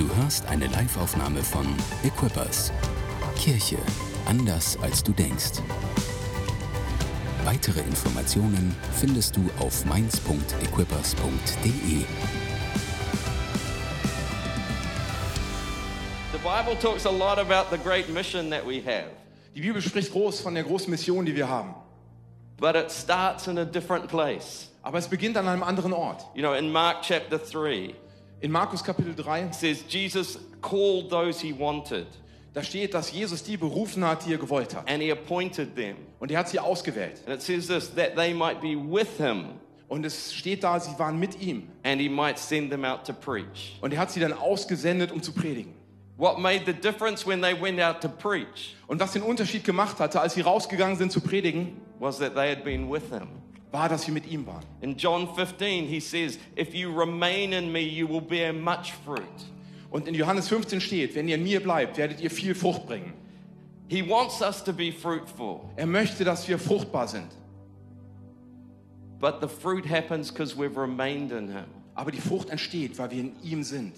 Du hörst eine Liveaufnahme von Equippers. Kirche anders als du denkst. Weitere Informationen findest du auf mainz.equippers.de. The Bible talks a lot about the great mission that we have, Die Bibel spricht groß von der großen Mission, die wir haben. but it starts in a different place. Aber es beginnt an einem anderen Ort. You know, in Mark chapter 3, In Markus Kapitel 3, it says Jesus called those he wanted da steht, dass Jesus die berufen hat, die er gewollt hat. and he appointed them. Und er hat sie ausgewählt. And it says this that they might be with him Und es steht da, sie waren mit ihm. and he might send them out to preach. Und er hat sie dann ausgesendet, um zu predigen. What made the difference when they went out to preach Und was den Unterschied gemacht hatte, als sie rausgegangen sind zu predigen, was that they had been with him. War, dass sie mit ihm waren. In John 15, he says, If you remain in me, you will bear much fruit. Und in Johannes 15 steht, wenn ihr in mir bleibt, werdet ihr viel Frucht bringen. He wants us to be fruitful, Er möchte, dass wir fruchtbar sind. but the fruit happens because we've remained in him. Aber die Frucht entsteht, weil wir in ihm sind.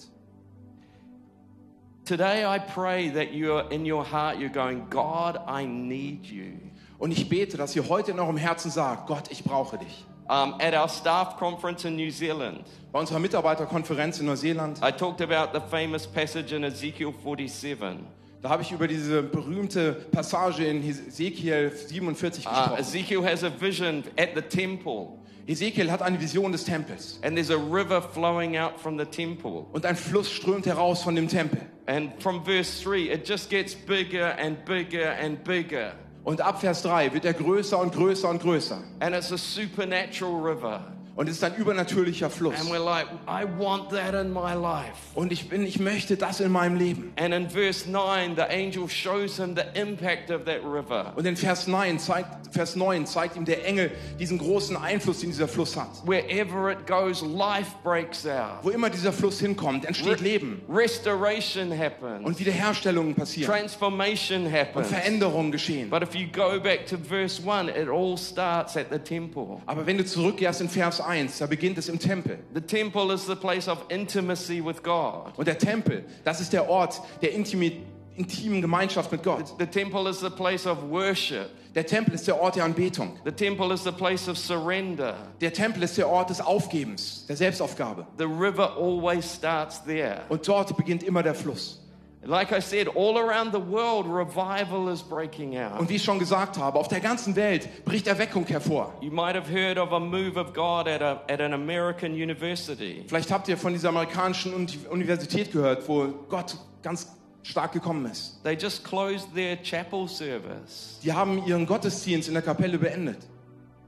Today, I pray that you're in your heart, you're going, God, I need you. Und ich bete, dass ihr heute in eurem Herzen sagt, Gott, ich brauche dich. Um, at our staff conference in New Zealand, Bei unserer Mitarbeiterkonferenz in Neuseeland, I talked about the famous passage in Ezekiel 47. da habe ich über diese berühmte Passage in Hesekiel 47 Uh, gesprochen. Ezekiel has a vision at the temple, Ezekiel hat eine Vision des Tempels. and there's a river flowing out from the temple. Und ein Fluss strömt heraus von dem Tempel. And from verse 3, it just gets bigger and bigger and bigger. Und ab Vers 3 wird er größer und größer und größer. And it's a supernatural river. Und es ist ein übernatürlicher Fluss. And we're like, I want that in my life. Und ich bin, ich möchte das in meinem Leben. And in verse 9, the angel shows him the impact of that river. Und in Vers 9 zeigt, Vers 9 zeigt ihm der Engel diesen großen Einfluss, den dieser Fluss hat. Wherever it goes, life breaks out. Wo immer dieser Fluss hinkommt, entsteht Leben. Restoration happens. Und Wiederherstellungen passieren. Transformation Und happens. Veränderungen geschehen. But if you go back to verse 1, it all starts at the temple. Aber wenn du zurückkehrst in Vers 1, da beginnt es im Tempel. The temple is the place of intimacy with God. Und der Tempel, das ist der Ort der intimi intimen Gemeinschaft mit Gott. The temple is the place of worship. Der Tempel ist der Ort der Anbetung. The temple is the place of surrender. Der Tempel ist der Ort des Aufgebens, der Selbstaufgabe. The river always starts there. Und dort beginnt immer der Fluss. Like I said, all around the world, revival is breaking out. Und wie ich schon gesagt habe, auf der ganzen Welt bricht Erweckung hervor. You might have heard of a move of God at, a, at an American university. Vielleicht habt ihr von dieser amerikanischen Uni- Universität gehört, wo Gott ganz stark gekommen ist. They just closed their chapel service Die haben ihren Gottesdienst in der Kapelle beendet.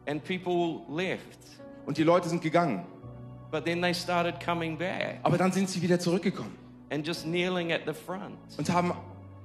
and people left. Und die Leute sind gegangen. But then they started coming back Aber dann sind sie wieder zurückgekommen and just kneeling at the front, und haben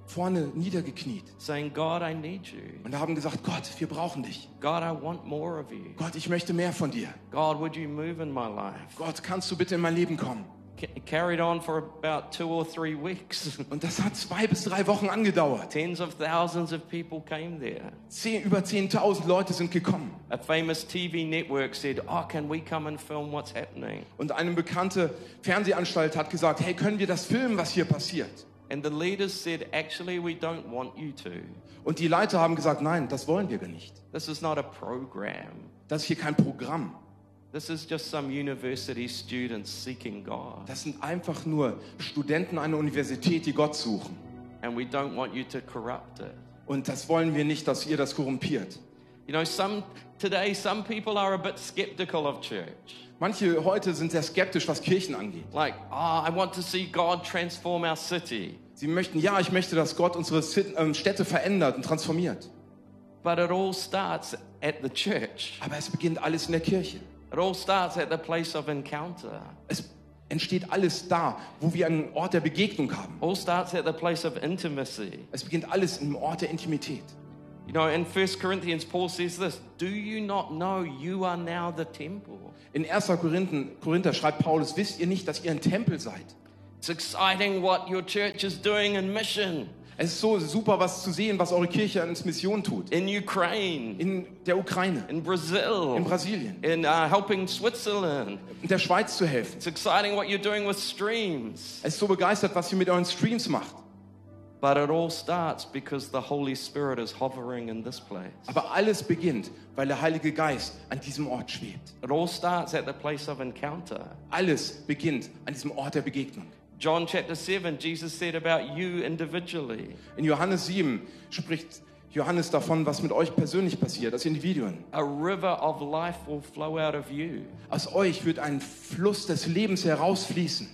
vorne niedergekniet saying, God, I need you. und haben gesagt, Gott, wir brauchen dich. God, I want more of you. Gott, ich möchte mehr von dir. God, would you move in my life? Gott, kannst du bitte in mein Leben kommen? Ca- carried on for about two or three weeks. Und das hat zwei bis drei Wochen angedauert. Tens of thousands of people came there. Zehn, über 10.000 Leute sind gekommen. A famous TV network said, Oh, can we come and film what's happening? Und eine bekannte Fernsehanstalt hat gesagt, hey, können wir das filmen, was hier passiert? And the leaders said, Actually, we don't want you to. Und die Leiter haben gesagt, nein, das wollen wir gar nicht. This is not a program. Das ist hier kein Programm. This is just some university students seeking God. Das sind einfach nur Studenten einer Universität, die Gott suchen. And we don't want you to corrupt it. Und das wollen wir nicht, dass ihr das korrumpiert. You know, some today some people are a bit skeptical of church. Manche heute sind sehr skeptisch, was Kirchen angeht. Like, oh, I want to see God transform our city. Sie möchten, ja, ich möchte, dass Gott unsere ähm, Städte verändert und transformiert. But it all starts at the church. Aber es beginnt alles in der Kirche. It all starts at the place of encounter. Es entsteht alles da, wo wir einen Ort der Begegnung haben. All starts at the place of intimacy. Es beginnt alles im Ort der Intimität. You know, in 1 Corinthians, Paul says this Do you not know you are now the temple? In 1. Korinther, schreibt Paulus, wisst ihr nicht, dass ihr ein Tempel seid? It's exciting what your church is doing in mission. Es ist so super, was zu sehen, was eure Kirche als Mission tut. in Ukraine, In der Ukraine, in Brazil, in Brasilien, in uh, helping Switzerland. in der Schweiz zu helfen. It's exciting what you're doing with streams. Es ist so begeistert, was ihr mit euren Streams macht. But it all starts because the Holy Spirit is hovering in this place. Aber alles beginnt, weil der Heilige Geist an diesem Ort schwebt. It all starts at the place of encounter. Alles beginnt an diesem Ort der Begegnung. John chapter 7, Jesus said about you individually. In Johannes 7 spricht Johannes davon, was mit euch persönlich passiert, als Individuen. A river of life will flow out of you. Aus euch wird ein Fluss des Lebens herausfließen.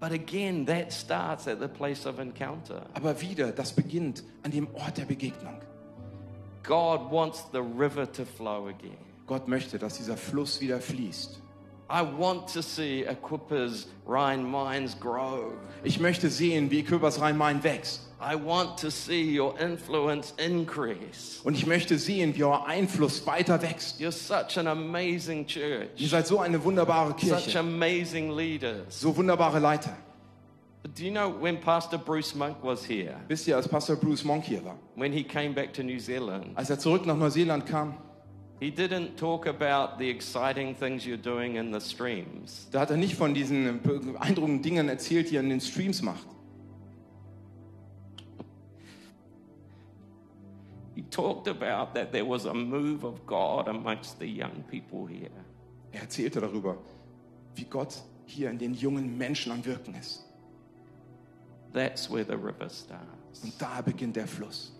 But again, that starts at the place of encounter. Aber wieder, das beginnt an dem Ort der Begegnung. God wants the river to flow again. Gott möchte, dass dieser Fluss wieder fließt. I want to see Equippers Rhine minds grow. Ich möchte sehen, wie Köbers Rhein-Main wächst. I want to see your influence increase. Und ich möchte sehen, wie euer Einfluss weiter wächst. You're such an amazing Ihr church, seid so eine wunderbare such Kirche, amazing leaders. so wunderbare Leiter. But do you know when Pastor Bruce Monk was here, Wisst ihr, als Pastor Bruce Monk hier war, when he came back to New Zealand, als er zurück nach Neuseeland kam, he didn't talk about the exciting things you're doing in the streams. da hat er nicht von diesen beeindruckenden Dingen erzählt, die er in den Streams macht. He talked about that there was a move of God amongst the young people here. Er erzählte darüber, wie Gott hier in den jungen Menschen am Wirken ist. That's where the river starts. Und da beginnt der Fluss.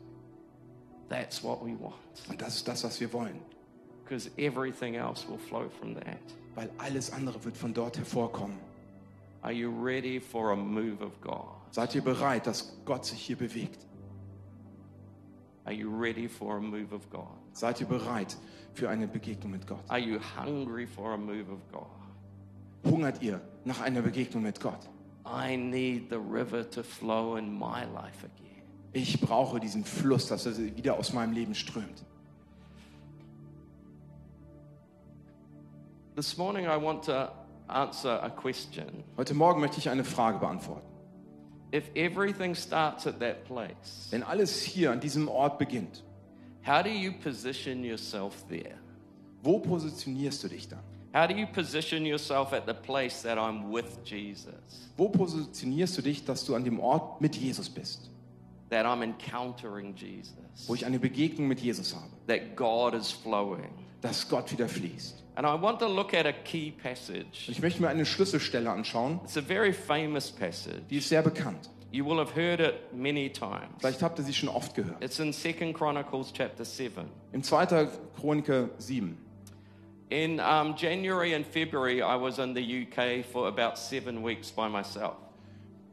That's what we want. Und das ist das, was wir wollen. Because everything else will flow from that. Weil alles andere wird von dort hervorkommen. Are you ready for a move of God? Seid ihr bereit, dass Gott sich hier bewegt? Are you ready for a move of God? Seid ihr bereit für eine Begegnung mit Gott? Are you hungry for a move of God? Hungert ihr nach einer Begegnung mit Gott? I need the river to flow in my life again. Ich brauche diesen Fluss, dass er wieder aus meinem Leben strömt. This morning, I want to answer a question. Heute Morgen möchte ich eine Frage beantworten. If everything starts at that place, Wenn alles hier an diesem Ort beginnt, how do you position yourself there? wo positionierst du dich dann? How do you position yourself at the place that I'm with Jesus, Wo positionierst du dich, dass du an dem Ort mit Jesus bist? that I'm encountering Jesus, Wo ich eine Begegnung mit Jesus habe, that God is flowing? Dass Gott wieder fließt. And I want to look at a key Und passage. ich möchte mir eine Schlüsselstelle anschauen, It's a very famous passage. die ist sehr bekannt. You will have heard it many times. Vielleicht habt ihr sie schon oft gehört. It's in 2 Chronicles chapter 7. Im 2. Chroniker 7. In um, January and February, I was in the UK for about seven weeks by myself.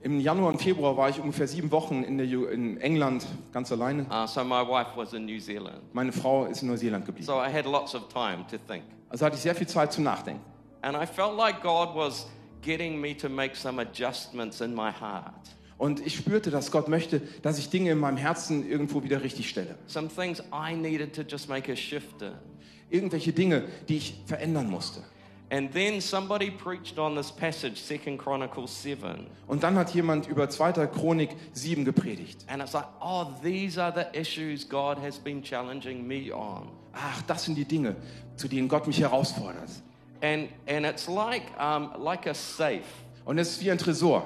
Im Januar und Februar war ich ungefähr sieben Wochen in, in England ganz alleine. Uh, so my wife was in New Zealand. Meine Frau ist in Neuseeland geblieben. So I had lots of time to think. Also hatte ich sehr viel Zeit zum Nachdenken. And I felt like God was getting me to make some adjustments in my heart. Und ich spürte, dass Gott möchte, dass ich Dinge in meinem Herzen irgendwo wieder richtig stelle. Some things I needed to just make a shift in. Irgendwelche Dinge, die ich verändern musste. And then somebody preached on this passage, 2 Chronicles 7. Und dann hat jemand über 2. Chronik 7 gepredigt. And it's like, oh, these are the issues God has been challenging me on. Ach, das sind die Dinge, zu denen Gott mich herausfordert. And, and it's like, um, like a safe. Und es ist wie ein Tresor.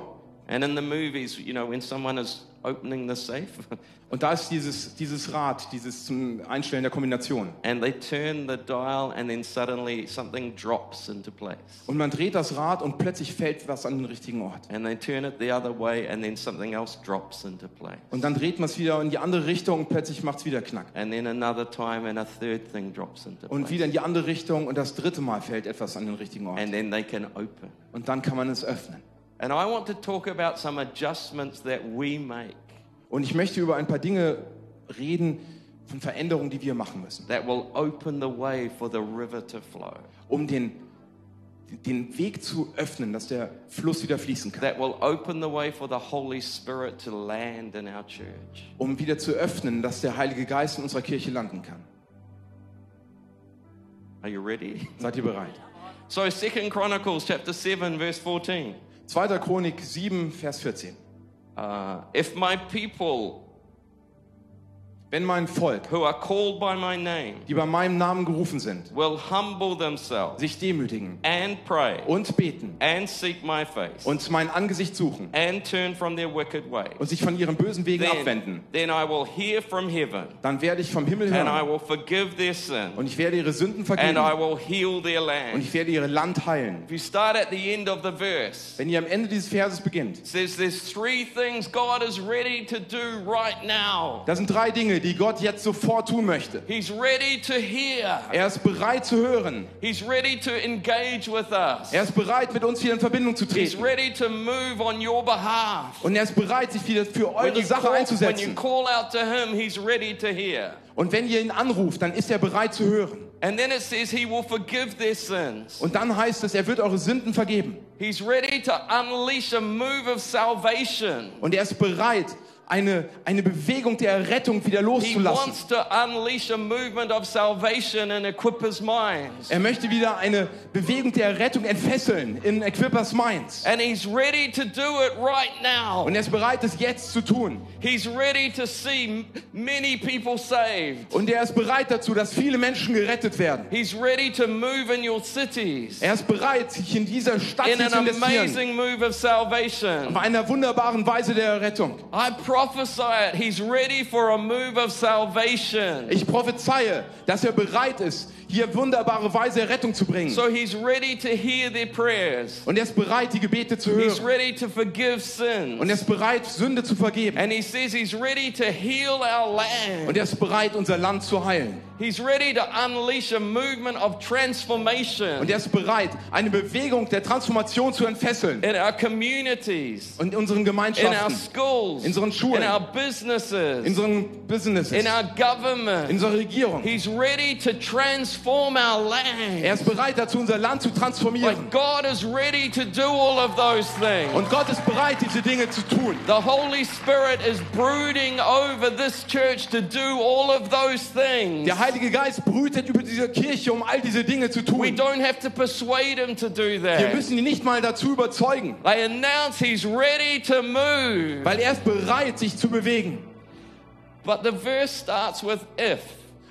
And in the movies, you know, when someone is opening the safe Und da ist dieses, dieses Rad, dieses zum Einstellen der Kombination. and they turn the dial and then suddenly something drops into place. Und man dreht das Rad und plötzlich fällt was an den richtigen Ort. And they turn it the other way and then something else drops into place. Und dann dreht man es wieder in die andere Richtung und plötzlich macht es wieder Knack. And then another time and a third thing drops into Und place. wieder in die andere Richtung und das dritte Mal fällt etwas an den richtigen Ort. And then they can open. Und dann kann man es öffnen. And I want to talk about some adjustments that we make Und ich möchte über ein paar Dinge reden von Veränderungen, die wir machen müssen, that will open the way for the river to flow, um den, den Weg zu öffnen, dass der Fluss wieder fließen kann. that will open the way for the Holy Spirit to land in our church. Um wieder zu öffnen, dass der Heilige Geist in unserer Kirche landen kann. Are you ready? Seid ihr bereit? So, Second Chronicles chapter 7, verse 14. 2. Chronik 7, Vers 14. Uh, if my people Wenn mein Volk, who are called by my name die bei meinem Namen gerufen sind, will humble themselves sich demütigen and pray und beten and seek my face und mein Angesicht suchen and turn from their wicked ways, und sich von ihren bösen Wegen then, abwenden, then I will hear from heaven dann werde ich vom Himmel and I hören will forgive their sin und ich werde ihre Sünden and vergeben I will heal their und land. ich werde ihr Land heilen. If you start at the end of the verse, Wenn ihr am Ende dieses Verses beginnt, says there's three things God is ready to do right now. das sind drei Dinge, die Gott jetzt sofort tun möchte. He's ready to hear. Er ist bereit zu hören. He's ready to engage with us. Er ist bereit, mit uns wieder in Verbindung zu He's treten. ready to move on your behalf. Und er ist bereit, sich wieder für When eure you, Sache call, when you einzusetzen. call out to him, he's ready to hear. Und wenn ihr ihn anruft, dann ist er bereit zu hören. And then it says he will forgive their sins. Und dann heißt es, er wird eure Sünden vergeben. He's ready to unleash a move of salvation. Und er ist bereit, eine, eine Bewegung der Errettung wieder loszulassen. Er möchte wieder eine Bewegung der Errettung entfesseln in Equippers Minds. And he's ready to do it right now. Und er ist bereit, es jetzt zu tun. He's ready to see m- many people saved. Und er ist bereit dazu, dass viele Menschen gerettet werden. He's ready to move in your cities Er ist bereit, sich in dieser Stadt in zu an investieren. amazing move of salvation. Auf einer wunderbaren Weise der Errettung. I prophesy it. He's ready for a move of salvation. Ich prophezeie, dass er bereit ist, hier wunderbare Weise Errettung zu bringen. So he's ready to hear their prayers. Und er ist bereit, die Gebete zu He's hören. ready to forgive Und sins. er ist bereit, Sünde zu vergeben. And he says he's ready to heal our Und land. er ist bereit, unser Land zu heilen. He's ready to unleash a movement of transformation Und er ist bereit, eine Bewegung der Transformation zu entfesseln. in our communities, Und in unseren in our Gemeinschaften, schools, In unseren Schulen. in our in businesses, unseren Businesses, in our in government. unserer Regierung. He's ready to transform our land. Er ist bereit dazu, unser Land zu transformieren. Like God is ready to do all of those things. Und Gott ist bereit, diese Dinge zu tun. The Holy Spirit is brooding over this church to do all of those things. Der Heilige Geist brütet über diese Kirche, um all diese Dinge zu We tun. don't have to persuade him to do Wir that. müssen ihn nicht mal dazu überzeugen, They announce he's ready to move. weil er ist bereit, sich zu bewegen. But the verse starts with if.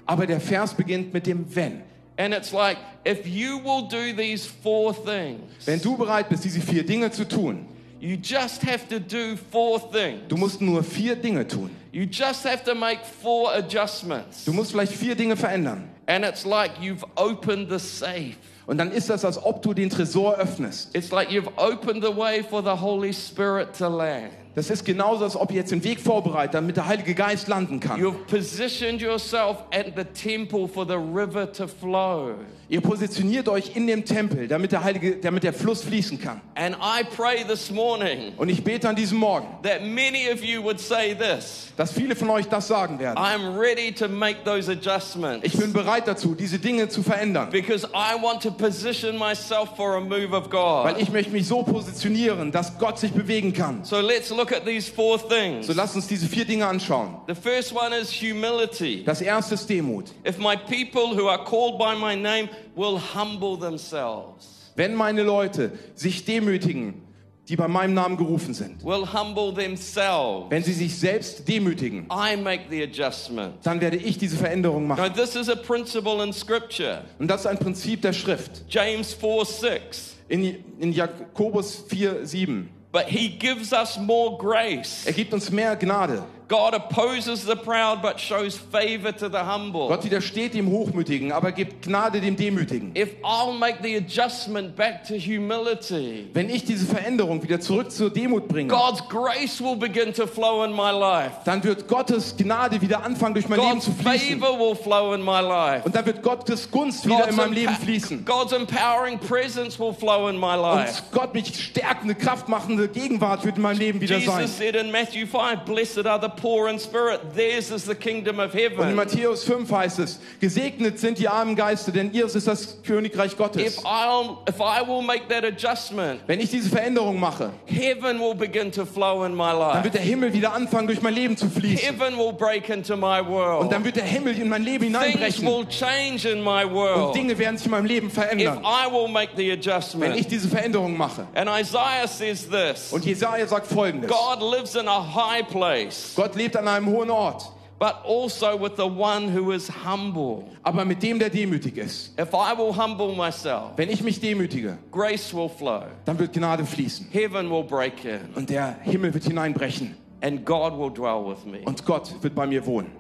Aber der Vers beginnt mit dem Wenn. And it's like, if you will do these four things, Wenn du bereit bist, diese vier Dinge zu tun, you just have to do four things. du musst nur vier Dinge tun. You just have to make four adjustments. Du musst vielleicht vier Dinge verändern. And it's like you've opened the safe. Und dann ist das, als ob du den Tresor öffnest. It's like you've opened the way for the Holy Spirit to land. Das ist genauso, als ob ihr jetzt den Weg vorbereitet, damit der Heilige Geist landen kann. You've positioned yourself at the temple for the river to flow. Ihr positioniert euch in dem Tempel, damit der, Heilige, damit der Fluss fließen kann. And I pray this morning Und ich bete an diesem Morgen, that many of you would say this dass viele von euch das sagen werden. I'm ready to make those adjustments Ich bin bereit dazu, diese Dinge zu verändern. because I want to position myself for a move of God. Weil ich möchte mich so positionieren, dass Gott sich bewegen kann. So let's look at these four things. So lasst uns diese vier Dinge anschauen. The first one is humility. Das erste ist Demut. If my people who are called by my name will humble themselves, Wenn meine Leute sich demütigen, die bei meinem Namen gerufen sind, will humble themselves, wenn sie sich selbst demütigen, I make the adjustment. dann werde ich diese Veränderung Now, machen. this is a principle in Scripture. Und das ist ein Prinzip der Schrift. James 4 6. In, in Jakobus 4, 7. But he gives us more grace. Er gibt uns mehr Gnade. God opposes the proud but shows favor to the humble. Gott widersteht dem Hochmütigen, aber gibt Gnade dem Demütigen. If I'll make the adjustment back to humility, Wenn ich diese Veränderung wieder zurück zur Demut bringe, God's grace will begin to flow in my life. dann wird Gottes Gnade wieder anfangen, durch mein Leben God's zu fließen. favor will flow in my life. Und dann wird Gottes Gunst wieder in meinem Leben fließen. God's empowering presence will flow in my life. Und Gott mich stärkende, kraftmachende Gegenwart wird in meinem Leben wieder sein. Jesus said in Matthew 5, Blessed are the poor in spirit, theirs is the kingdom of Und in. Matthäus 5 heißt es, gesegnet sind die armen Geiste, denn ihres ist das Königreich If Gottes. I'll, if I will make that adjustment, Wenn ich diese Veränderung mache, heaven will begin to flow in my dann life. wird der Himmel wieder anfangen, durch mein Leben zu fließen. Heaven will break into my world. Und dann wird der Himmel in mein Leben Things will change in my world. Und Dinge werden sich in meinem Leben if I will make the wenn ich adjustment. diese Veränderung mache. And Isaiah says this Und Jesaja sagt folgendes. God lives in a high place, Gott lebt an einem hohen Ort, but also with the one who is humble. aber mit dem, der demütig ist. If I will humble myself, Wenn ich mich demütige, grace will flow, dann wird Gnade fließen. heaven will break in, Und der Himmel wird hineinbrechen. and God will dwell with me. Und Gott wird bei mir wohnen.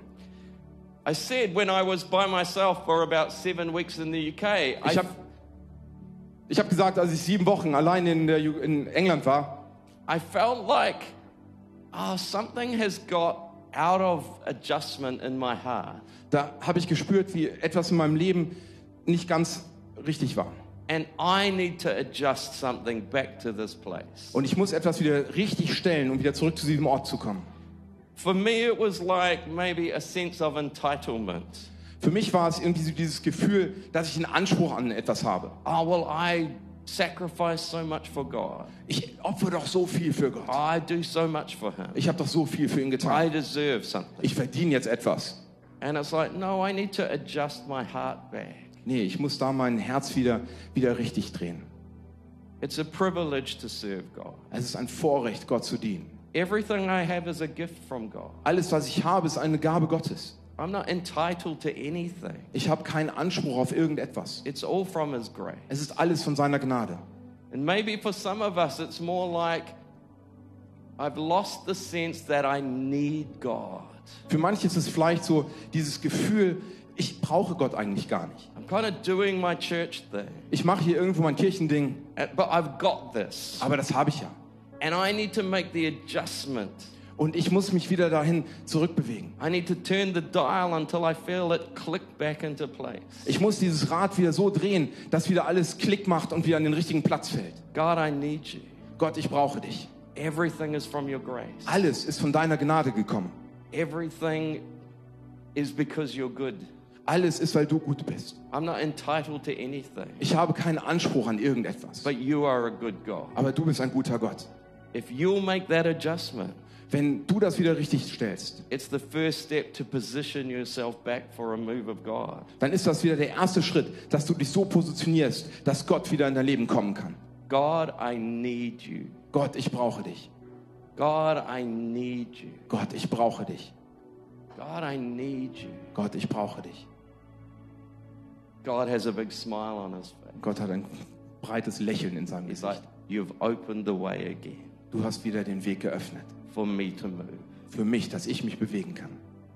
I said when I was by myself for about seven weeks in the UK, Ich habe ich hab gesagt, als ich sieben Wochen allein in, der, in England war, I felt like oh, something has got out of adjustment in my heart. da habe ich gespürt, wie etwas in meinem Leben nicht ganz richtig war. And I need to adjust something back to this place. Und ich muss etwas wieder richtig stellen, um wieder zurück zu diesem Ort zu kommen. For me, it was like maybe a sense of entitlement. Für mich war es irgendwie so dieses Gefühl, dass ich einen Anspruch an etwas habe. Oh, well, I sacrifice so much for God. Ich opfer doch so viel für Gott. I do so much for Him. Ich habe doch so viel für ihn I getan. deserve something. Ich verdiene jetzt etwas. And it's like, no, I need to adjust my heart back. Nee, ich muss da mein Herz wieder, wieder richtig drehen. It's a privilege to serve God. Es ist ein Vorrecht, Gott zu dienen. Everything I have is a gift from God. Alles, was ich habe, ist eine Gabe Gottes. I'm not entitled to anything. Ich habe keinen Anspruch auf irgendetwas. It's all from His grace. Es ist alles von seiner Gnade. And maybe for some of us, it's more like I've lost the sense that I need God. Für manche ist es vielleicht so dieses Gefühl, ich brauche Gott eigentlich gar nicht. I'm kind of doing my church thing, Ich mache hier irgendwo mein Kirchending, uh, but I've got this. aber das habe ich ja. And I need to make the adjustment. Und ich muss mich wieder dahin zurückbewegen. I need to turn the dial until I feel it click back into place. Ich muss dieses Rad wieder so drehen, dass wieder alles Klick macht und wieder an den richtigen Platz fällt. God, I need you. Gott, ich brauche dich. Everything is from your grace. Alles ist von deiner Gnade gekommen. Everything is because you're good. Alles ist, weil du gut bist. I'm not entitled to anything, Ich habe keinen Anspruch an irgendetwas. but you are a good God. Aber du bist ein guter Gott. If you'll make that adjustment, Wenn du das wieder richtig stellst, it's the first step to position yourself back for a move of God. dann ist das wieder der erste Schritt, dass du dich so positionierst, dass Gott wieder in dein Leben kommen kann. God, I need you. Gott, ich brauche dich. God, I need you. Gott, ich brauche dich. God, I need you. Gott, ich brauche dich. God has a big smile on his face. Gott hat ein breites Lächeln in seinem He's like, Gesicht. You've opened the way again Du hast wieder den Weg geöffnet. For me to move. Für mich, dass ich mich bewegen kann.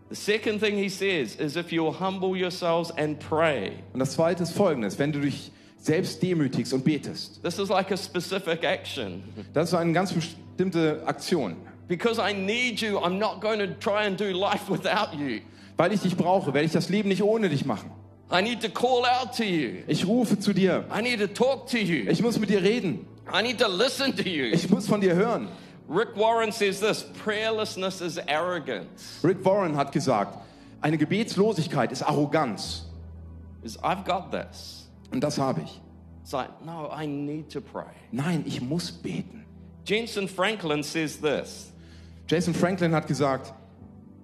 The second thing he says is if you'll humble yourselves and pray. Und das zweite ist folgendes. Wenn du dich selbst demütigst und betest, This is like a specific action. das ist eine ganz bestimmte Aktion. Because I need you, I'm not going to try and do life without you. Weil ich dich brauche, werde ich das Leben nicht ohne dich machen. I need to call out to you. Ich rufe zu dir. I need to talk to you. Ich muss mit dir reden. I need to listen to you. Ich muss von dir hören. Rick Warren says this prayerlessness is arrogance. Rick Warren hat gesagt, eine Gebetslosigkeit ist Arroganz. Is I've got this. Und das habe ich. It's like, no, I need to pray. Nein, ich muss beten. Jensen Franklin says this Jason Franklin hat gesagt,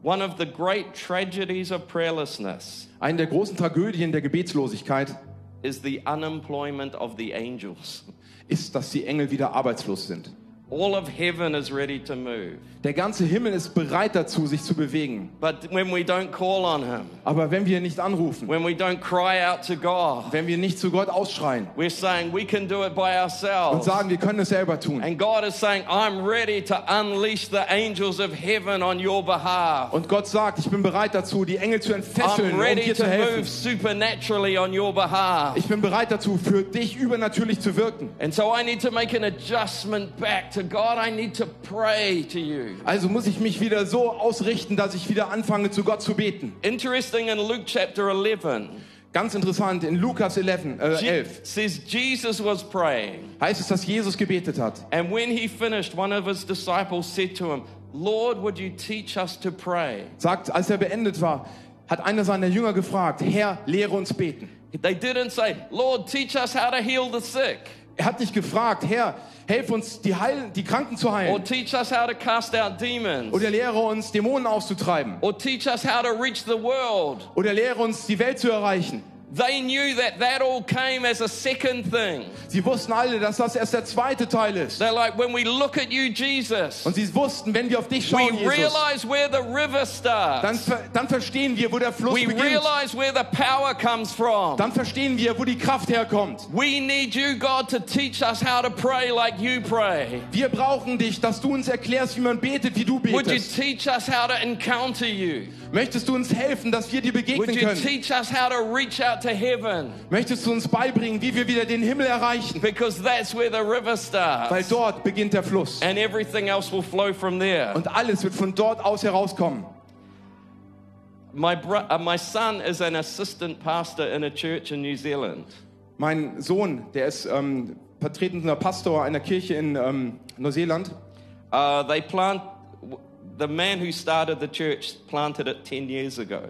one of the great tragedies of prayerlessness eine der großen Tragödien der Gebetslosigkeit is the unemployment of the angels. ist, dass die Engel wieder arbeitslos sind. All of heaven is ready to move. Der ganze Himmel ist bereit dazu, sich zu bewegen. But when we don't call on him, Aber wenn wir nicht anrufen, when we don't cry out to God, wenn wir nicht zu Gott ausschreien we're saying we can do it by und ourselves. sagen, wir können es selber tun. And God is saying, I'm ready to unleash the angels of heaven on your behalf. Und Gott sagt, ich bin bereit dazu, die Engel zu entfesseln, I'm um ready dir to zu helfen. move supernaturally on your behalf. Ich bin bereit dazu, für dich übernatürlich zu wirken. And so I need to make an adjustment back to God. I need to pray to you. Also muss ich mich wieder so ausrichten, dass ich wieder anfange, zu Gott zu beten. Interesting in Luke chapter 11, Ganz interessant, in Lukas 11, äh, Je- 11 says Jesus was praying. heißt es, dass Jesus gebetet hat. And when he finished, one of his disciples said to him, Lord, would you teach us to pray? Sagt, als er beendet war, hat einer seiner Jünger gefragt, Herr, lehre uns beten. They didn't say, Lord, teach us how to heal the sick, Er hat nicht gefragt, Herr, helf uns, die, heilen, die Kranken zu or heilen. teach us how to cast out demons, Oder lehre uns, Dämonen auszutreiben. or teach us how to reach the world. Oder lehre uns, die Welt zu erreichen. They knew that that all came as a second thing. Sie wussten alle, dass das erst der zweite Teil ist. They're like, when we look at you, Jesus, Und sie wussten, wenn wir auf dich we schauen, Jesus, realize where the river dann, starts. ver dann verstehen wir, wo der Fluss We beginnt. realize where the power comes from. Dann verstehen wir, wo die Kraft herkommt. We need you, God, to teach us how to pray like you pray. Wir brauchen dich, dass du uns erklärst, wie man betet, wie du Would you betest. teach us how to encounter you? Möchtest du uns helfen, dass wir dir Would begegnen you können? teach us how to reach out to heaven? Möchtest du uns beibringen, wie wir wieder den Himmel erreichen? Because that's where the river Weil starts. dort beginnt der Fluss. And everything else will flow from there. Und alles wird von dort aus herauskommen. My, uh, my son is an assistant pastor in a church in New Zealand. Mein Sohn, der ist ähm, vertretender Pastor einer Kirche in ähm, Neuseeland. Uh, they plant, the man who started the church planted it 10 years ago.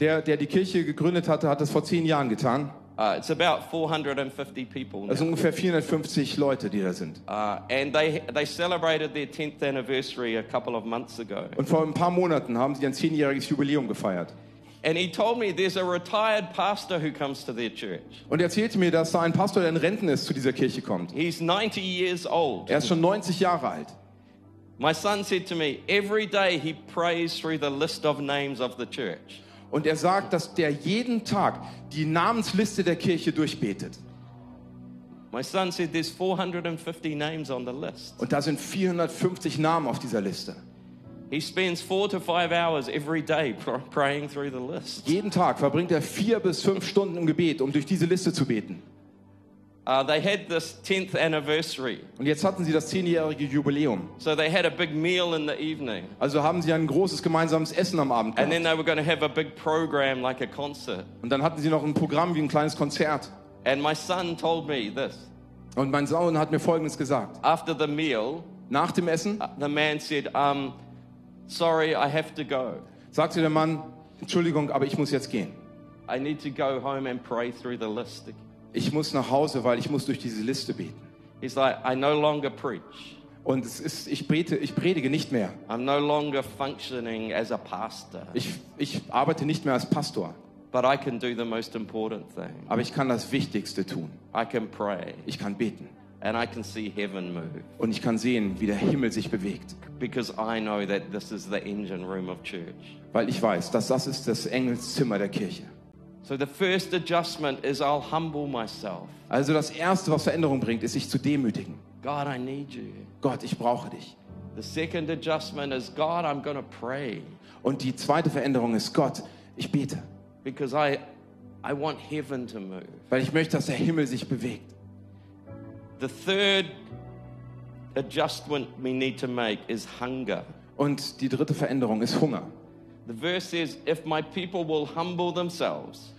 Der, der die Kirche gegründet hatte, hat das vor zehn Jahren getan. Uh, it's about 450 people now. Das sind ungefähr 450 Leute, die da sind. Uh, and they, they celebrated their 10th anniversary a couple of months ago. Und vor ein paar Monaten haben sie ein zehnjähriges Jubiläum gefeiert. And he told me there's a retired pastor who comes to their church. Und er erzählte mir, dass da ein Pastor, der in Renten ist, zu dieser Kirche kommt. He's 90 years old. Er ist schon 90 Jahre alt. My son said to me, every day he prays through the list of names of the church. Und er sagt, dass der jeden Tag die Namensliste der Kirche durchbetet. My son said there's 450 names on the list. Und da sind 450 Namen auf dieser Liste. He spends four to five hours every day pr- praying through the list. Jeden Tag verbringt er vier bis fünf Stunden im Gebet, um durch diese Liste zu beten. Uh, they had this 10th anniversary, Und jetzt hatten sie das zehnjährige Jubiläum. so they had a big meal in the evening. Also haben sie ein großes gemeinsames Essen am Abend And then gehabt. they were going to have a big program like a concert. Und dann hatten sie noch ein Programm wie ein kleines Konzert. And my son told me this. Und mein Sohn hat mir Folgendes gesagt. After the meal, Nach dem Essen uh, the man said, um, Sorry, I have to go. sagte der Mann, Entschuldigung, aber ich muss jetzt gehen. I need to go home and pray through the list. Ich muss nach Hause, weil ich muss durch diese Liste beten. He's like, I no longer preach. Und es ist, ich, bete, ich predige nicht mehr. I'm no longer functioning as a pastor, Ich, ich arbeite nicht mehr als Pastor. but I can do the most important thing. Aber ich kann das Wichtigste tun. I can pray Ich kann beten. and I can see heaven move Und ich kann sehen, wie der Himmel sich bewegt. because I know that this is the engine room of church. Weil ich weiß, dass das ist das Engelszimmer der Kirche. So the first adjustment is I'll humble myself. Also das Erste, was Veränderung bringt, ist sich zu demütigen. God, I need you. Gott, ich brauche dich. The second adjustment is God, I'm going to pray Und die zweite Veränderung ist, Gott, ich bete. because I, I want heaven to move. Weil ich möchte, dass der Himmel sich bewegt. The third adjustment we need to make is hunger. Und die dritte Veränderung ist Hunger. The verse says, If my people will humble themselves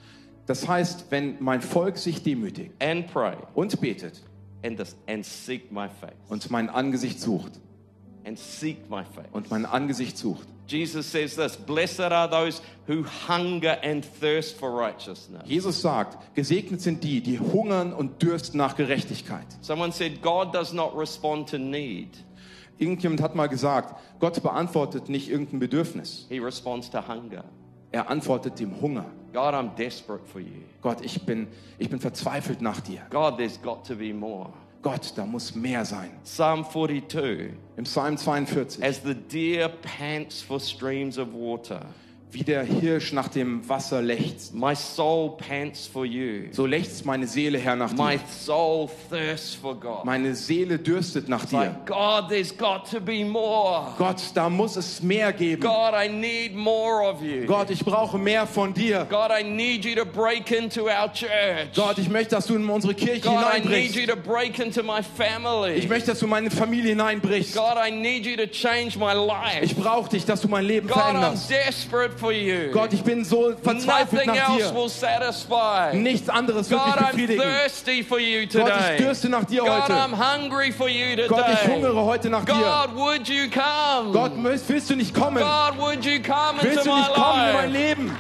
Das heißt, wenn mein Volk sich demütigt and pray und betet and, this, and seek my face, und mein Angesicht sucht and seek my face. und mein Angesicht sucht, Jesus says this Blessed are those who hunger and thirst for righteousness. Jesus sagt, gesegnet sind die, die hungern und dürsten nach Gerechtigkeit. Someone said, God does not respond to need, Irgendjemand hat mal gesagt, Gott beantwortet nicht irgendein Bedürfnis. He responds to hunger. Er antwortet dem Hunger. God, I'm desperate for you. Gott, ich bin, ich bin verzweifelt nach dir. God, there's got to be more. Gott, da muss mehr sein. Psalm 42 Im Psalm 42, As the deer pants for streams of water, wie der Hirsch nach dem Wasser lechzt, my soul pants for you. so lechzt meine Seele her nach My dir. soul thirsts for God. Meine Seele dürstet nach dir. Like, God, there's got to be more. Gott, da muss es mehr geben. God, I need more of you. Gott, ich brauche mehr von dir. God, I need you to break into our church. Gott, ich möchte, dass du in unsere Kirche God, I need you hineinbrichst. to break into my family. Ich möchte, dass du meine Familie hineinbrichst. God, I need you to change my life. Ich brauche dich, dass du mein Leben God, I'm veränderst. desperate for you. Gott, ich bin so verzweifelt Nothing nach dir. will satisfy. Nichts anderes wird mich God, I'm befriedigen. thirsty for you Gott, ich today. dürste nach dir God, heute. I'm hungry for you today. Gott, ich hungere heute nach dir. God, would you come? Gott, willst du nicht kommen? God, would you come Willst into du my nicht kommen in mein? Leben?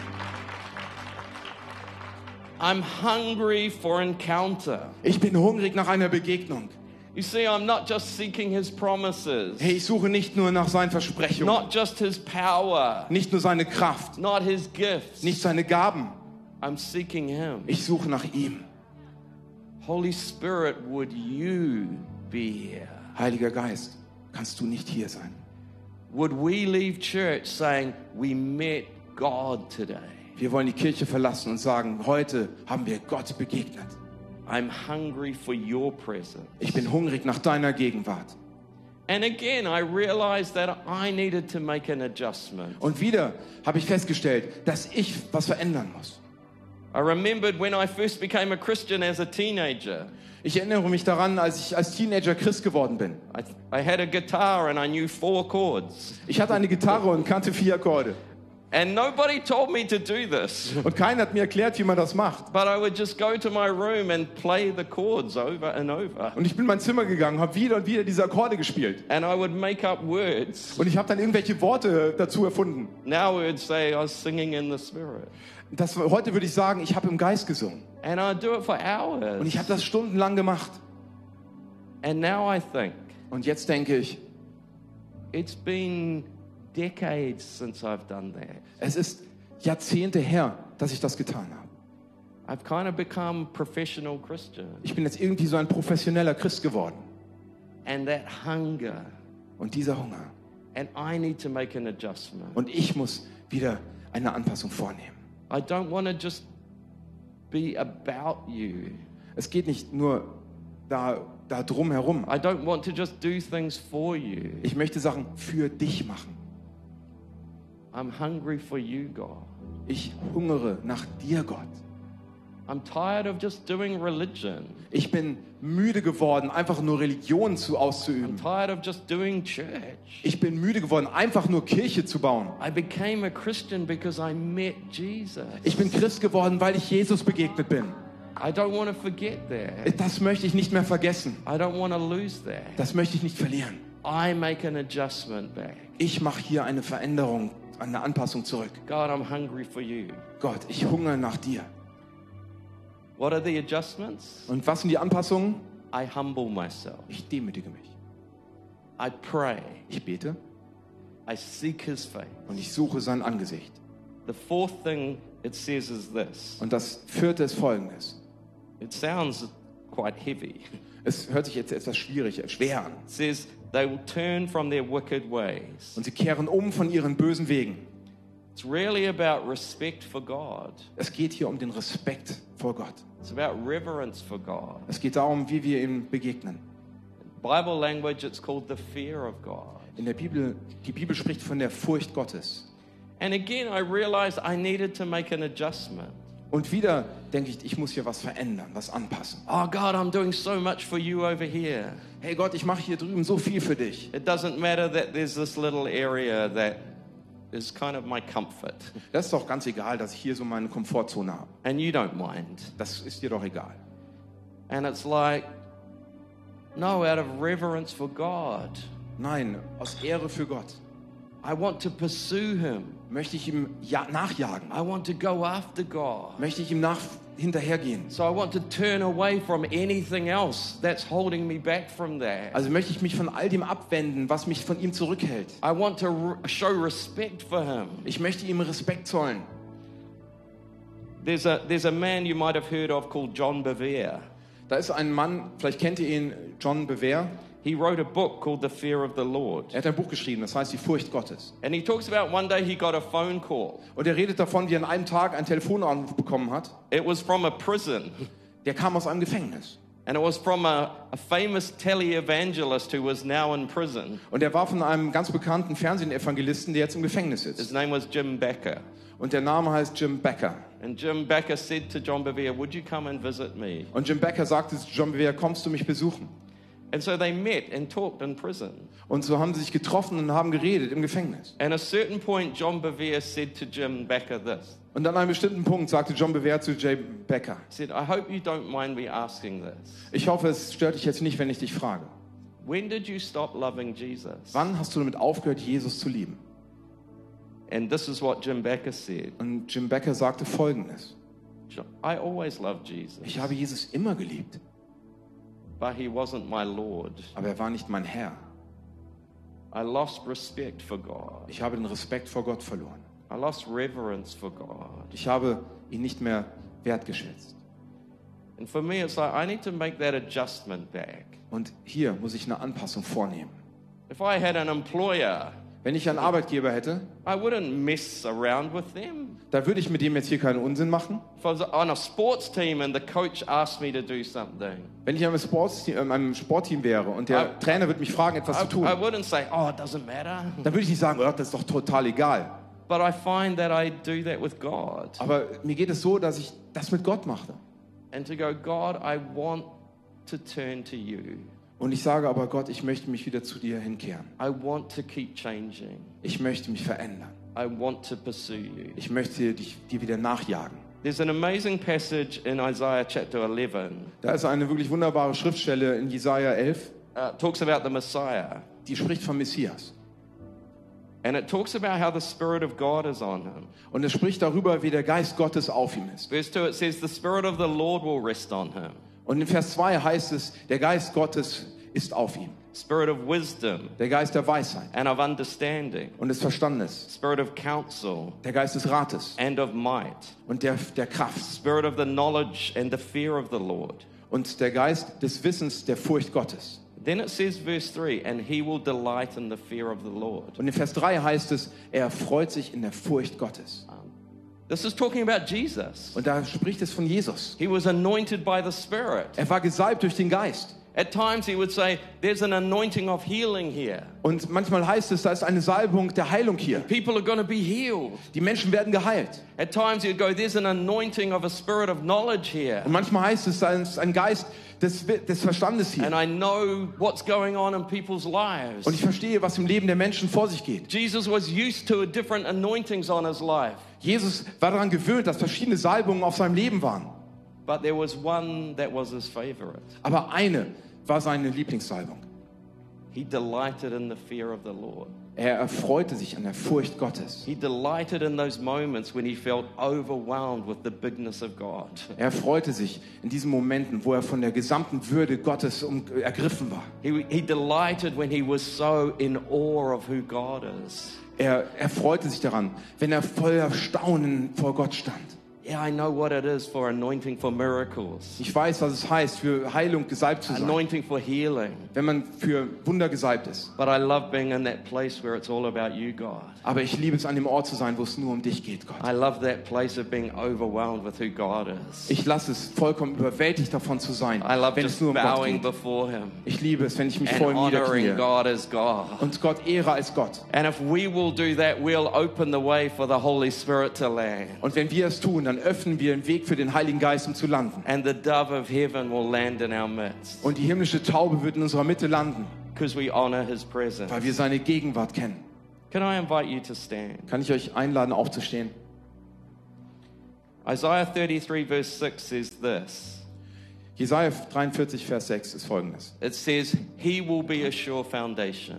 I'm hungry for encounter. Ich bin hungrig nach einer Begegnung. You see, I'm not just seeking his promises, Hey, ich suche nicht nur nach seinen Versprechungen, not just his power, nicht nur seine Kraft, not his gifts. nicht seine Gaben. I'm seeking him. Ich suche nach ihm. Holy Spirit, would you be here? Heiliger Geist, kannst du nicht hier sein? Would we leave church saying, We met God today? Wir wollen die Kirche verlassen und sagen, heute haben wir Gott begegnet. I'm hungry for your presence. Ich bin hungrig nach deiner Gegenwart. And again, I realized that I needed to make an adjustment. Und wieder habe ich festgestellt, dass ich was verändern muss. I remembered when I first became a Christian as a teenager. Ich erinnere mich daran, als ich als Teenager Christ geworden bin. I, I had a guitar and I knew four chords. Ich hatte eine Gitarre und kannte vier Akkorde. And nobody told me to do this. Und keiner hat mir erklärt, wie man das macht. But I would just go to my room and play the chords over and over. Und ich bin in mein Zimmer gegangen, habe wieder und wieder diese Akkorde gespielt. And I would make up words. Und ich habe dann irgendwelche Worte dazu erfunden. Now we would say I was singing in the Spirit. Das, heute würde ich sagen, ich habe im Geist gesungen. And I do it for Und hours. ich habe das stundenlang gemacht. And now I think Und jetzt denke ich, it's been decades since I've done that. es ist Jahrzehnte her, dass ich das getan habe. I've kind of become a professional Christian. Ich bin jetzt irgendwie so ein professioneller Christ geworden. And that hunger, Und dieser Hunger. and I need to make an adjustment. Und ich muss wieder eine Anpassung vornehmen. I don't want to just be about you. Es geht nicht nur da, da drum herum. I don't want to just do things for you. Ich möchte Sachen für dich machen. I'm hungry for you, God. Ich hungere nach dir, Gott. I'm tired of just doing religion. Ich bin müde geworden, einfach nur Religion zu I'm auszuüben. tired of just doing church. Ich bin müde geworden, einfach nur Kirche zu bauen. I became a Christian because I met Jesus. Ich bin Christ geworden, weil ich Jesus begegnet bin. I don't want to forget that. Das möchte ich nicht mehr vergessen. I don't want to lose that. Das möchte ich nicht verlieren. I make an adjustment back. Ich mache hier eine Veränderung, eine Anpassung zurück. God, I'm hungry for you. Gott, ich hungere nach dir. What are the adjustments? Und was sind die Anpassungen? I humble myself. Ich demütige mich. I pray. Ich bete I seek his face. und ich suche sein Angesicht. The fourth thing it says is this. Und das vierte ist folgendes. It sounds quite heavy. Es hört sich jetzt etwas schwierig, schwer an. It says they will turn from their wicked ways. Und sie kehren um von ihren bösen Wegen. It's really about respect for God. Es geht hier um den Respekt vor Gott. It's about reverence for God. Es geht darum, wie wir ihm begegnen. Bible language, it's called the fear of God. In der Bibel, die Bibel spricht von der Furcht Gottes. And again, I realized I needed to make an adjustment. Und wieder denke ich, ich muss hier was verändern, was anpassen. Oh God, I'm doing so much for you over here. Hey Gott, ich mache hier drüben so viel für dich. It doesn't matter that there's this little area that is kind of my comfort, Das ist doch ganz egal, dass ich hier so meine Komfortzone habe. and you don't mind. Das ist dir doch egal. And it's like, no, out of reverence for God, Nein, aus Ehre für Gott I want to pursue Him. möchte ich ihm ja nachjagen. I want to go after God. Möchte ich ihm nach hinterhergehen. So I want to turn away from anything else that's holding me back from that. Also möchte ich mich von all dem abwenden, was mich von ihm zurückhält. I want to show respect for Him. Ich möchte ihm Respekt zollen. There's a, there's a man you might have heard of called John Bevere. Da ist ein Mann, vielleicht kennt ihr ihn, John Bever. He wrote a book called The Fear of the Lord. Er hat ein Buch geschrieben, das heißt die Furcht Gottes. And he talks about one day he got a phone call. Und er redet davon, wie er an einem Tag einen Telefonanruf bekommen hat. It was from a prison. Der kam aus einem Gefängnis. And it was from a, a famous televangelist who was now in prison. Und er war von einem ganz bekannten Fernsehevangelisten, der jetzt im Gefängnis His sitzt. name was Jim Becker. Und der Name heißt Jim Becker. And Jim Becker said to John Bevere, Would you come and visit me? Und Jim Becker sagte zu John Bever, kommst du mich besuchen? And so they met and talked in prison. Und so haben sie sich getroffen und haben geredet im Gefängnis. And at a certain point, John Bevere said to Jim Becker this. Und an einem bestimmten Punkt sagte John Bever zu Jay Becker, He said, I hope you don't mind me asking this. ich hoffe, es stört dich jetzt nicht, wenn ich dich frage. When did you stop loving Jesus? Wann hast du damit aufgehört, Jesus zu lieben? And this is what Jim Becker said. Und Jim Becker sagte folgendes. "Jo- I always loved Jesus, Ich habe Jesus immer geliebt, but he wasn't my Lord. aber er war nicht mein Herr. I lost respect for God. Ich habe den Respekt vor Gott verloren. I lost reverence for God. Ich habe ihn nicht mehr wertgeschätzt. And for me, it's like I need to make that adjustment back. Und hier muss ich eine Anpassung vornehmen. If I had an employer, Wenn ich einen Arbeitgeber hätte, I wouldn't mess around with them. da würde ich mit dem jetzt hier keinen Unsinn machen. If I was on a sports team and the coach asked me to do something, Wenn ich in einem, einem Sportteam wäre und der Ah. Trainer würde mich fragen, etwas I, zu tun, I wouldn't say, oh, it doesn't matter. dann würde ich nicht sagen, oh, das ist doch total egal. But I find that I do that with God. Aber mir geht es so, dass ich das mit Gott mache. And to go, God, I want to turn to you. Und ich sage aber, Gott, ich möchte mich wieder zu dir hinkehren. I want to keep changing. Ich möchte mich verändern. I want to pursue you. Ich möchte dich, dir wieder nachjagen. There's an amazing passage in Isaiah chapter 11. Da ist eine wirklich wunderbare Schriftstelle in Jesaja 11, Uh, talks about the Messiah. die spricht vom Messias. And it talks about how the Spirit of God is on him. Und es spricht darüber, wie der Geist Gottes auf ihm ist. Verse 2, it says, The Spirit of the Lord will rest on him. Und in Vers 2 heißt es, der Geist Gottes ist auf ihm. Spirit of wisdom Der Geist der Weisheit and of understanding. und des Verstandes. Spirit of counsel Der Geist des Rates and of might. und der, der Kraft. Spirit of the knowledge and the fear of the Lord. Und der Geist des Wissens, der Furcht Gottes. Then it says, verse 3, and he will delight in the fear of the Lord. Und in Vers 3 heißt es, er freut sich in der Furcht Gottes. This is talking about Jesus. Und da spricht es von Jesus. He was anointed by the Spirit. Er war gesalbt durch den Geist. At times he would say, There's an anointing of healing here. Und manchmal heißt es, da ist eine Salbung der Heilung hier. People are going to be healed. Die Menschen werden geheilt. At times he'd go, There's an anointing of a spirit of knowledge here. Und manchmal heißt es, da ist ein Geist des, des Verstandes And hier. I know what's going on in people's lives. Und ich verstehe, was im Leben der Menschen vor sich geht. Jesus was used to different anointings on his life, Jesus war daran gewöhnt, dass verschiedene Salbungen auf seinem Leben waren. But there was one that was his favorite. Aber eine war seine Lieblingssalbung. He delighted in the fear of the Lord. Er erfreute sich an der Furcht Gottes. He delighted in those moments when he felt overwhelmed with the bigness of God. Er erfreute sich in diesen Momenten, wo er von der gesamten Würde Gottes um, ergriffen war. He, he delighted when he was so in awe of who God is. Er erfreute sich daran, wenn er voller Staunen vor Gott stand. Yeah, I know what it is for anointing for miracles, Ich weiß, was es heißt, für Heilung gesalbt zu sein, anointing for healing. wenn man für Wunder gesalbt ist. But I love being in that place where it's all about you, God. Aber ich liebe es, an dem Ort zu sein, wo es nur um dich geht, Gott. I love that place of being overwhelmed with who God is. Ich lasse es vollkommen überwältigt davon zu sein, I love wenn es nur um Gott geht. before Him Ich liebe es, wenn ich mich and vor ihm niederknie God as God. und Gott ehre als Gott. And if we will do that, we'll open the way for the Holy Spirit to land. Und wenn wir es tun, dann öffnen wir den Weg für den Heiligen Geist, um zu landen. And the dove of heaven will land in our midst Und die himmlische Taube wird in unserer Mitte landen, because we honor His presence. weil wir seine Gegenwart kennen. Can I invite you to stand? Kann ich euch einladen, aufzustehen? Isaiah 33, verse 6 says this Jesaja 43, Vers 6 ist folgendes. It says, He will be a sure foundation.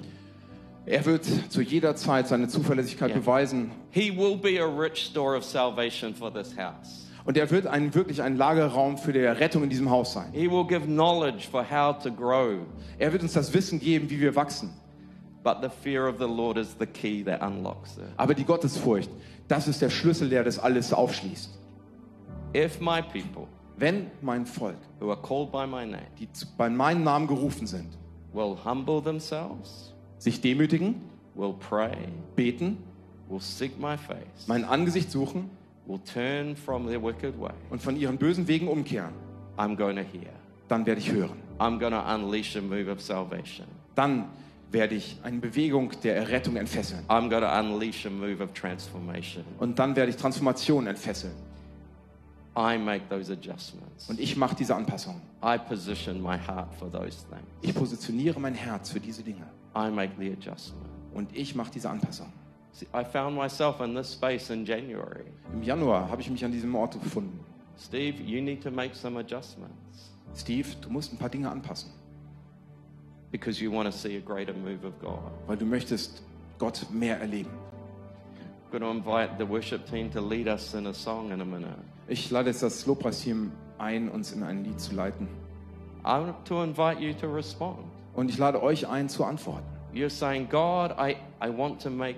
Er wird zu jeder Zeit seine Zuverlässigkeit Ja. beweisen He will be a rich store of salvation for this house. und er wird ein, wirklich ein Lagerraum für die Rettung in diesem Haus sein. He will give knowledge for how to grow. Er wird uns das Wissen geben, wie wir wachsen. But the fear of the Lord is the key that unlocks it. Aber die Gottesfurcht, das ist der Schlüssel, der das alles aufschließt. If my people, Wenn mein Volk, who are called by my name, die bei meinem Namen gerufen sind, will humble themselves, sich demütigen, will pray, beten, will seek my face, mein Angesicht suchen will turn from their wicked way, und von ihren bösen Wegen umkehren, I'm to hear. dann werde ich hören. I'm to unleash a move of salvation. Dann werde ich eine Bewegung der Errettung entfesseln. I'm to unleash a move of transformation. Und dann werde ich Transformation entfesseln. I make those adjustments. Und ich mache diese Anpassungen. I position my heart for those things. Ich positioniere mein Herz für diese Dinge. I make the adjustment. Und ich mache diese Anpassung. See, I found myself in this space in January. Im Januar habe ich mich an diesem Ort befunden. Steve, you need to make some adjustments Steve, du musst ein paar Dinge anpassen, because you want to see a greater move of God. weil du möchtest Gott mehr erleben. I'm going to invite the worship team to lead us in a song in a minute. Ich lade jetzt das Lobpreisteam ein, uns in ein Lied zu leiten. I want to invite you to respond. Und ich lade euch ein, zu antworten. You're saying, God, I, I want to make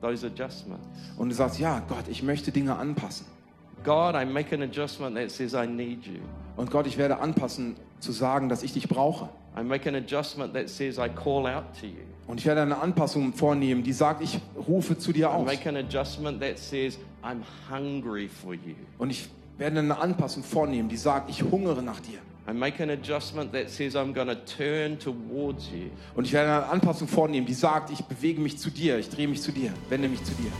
those adjustments. Und du sagst, ja, Gott, ich möchte Dinge anpassen. God, I make an adjustment that says I need you. Und Gott, ich werde anpassen, zu sagen, dass ich dich brauche. I make an adjustment that says I call out to you. Und ich werde eine Anpassung vornehmen, die sagt, ich rufe zu dir I aus. make an adjustment that says I'm hungry for you. Und ich werde eine Anpassung vornehmen, die sagt, ich hungere nach dir. I make an adjustment that says I'm going to turn towards you. Und ich werde eine Anpassung vornehmen, die sagt, ich bewege mich zu dir, ich drehe mich zu dir, wende mich zu dir.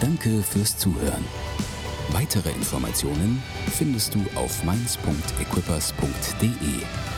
Danke fürs Zuhören. Weitere Informationen findest du auf mainz.equippers.de.